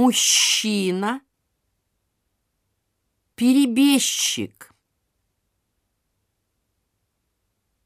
мужчина, перебежчик.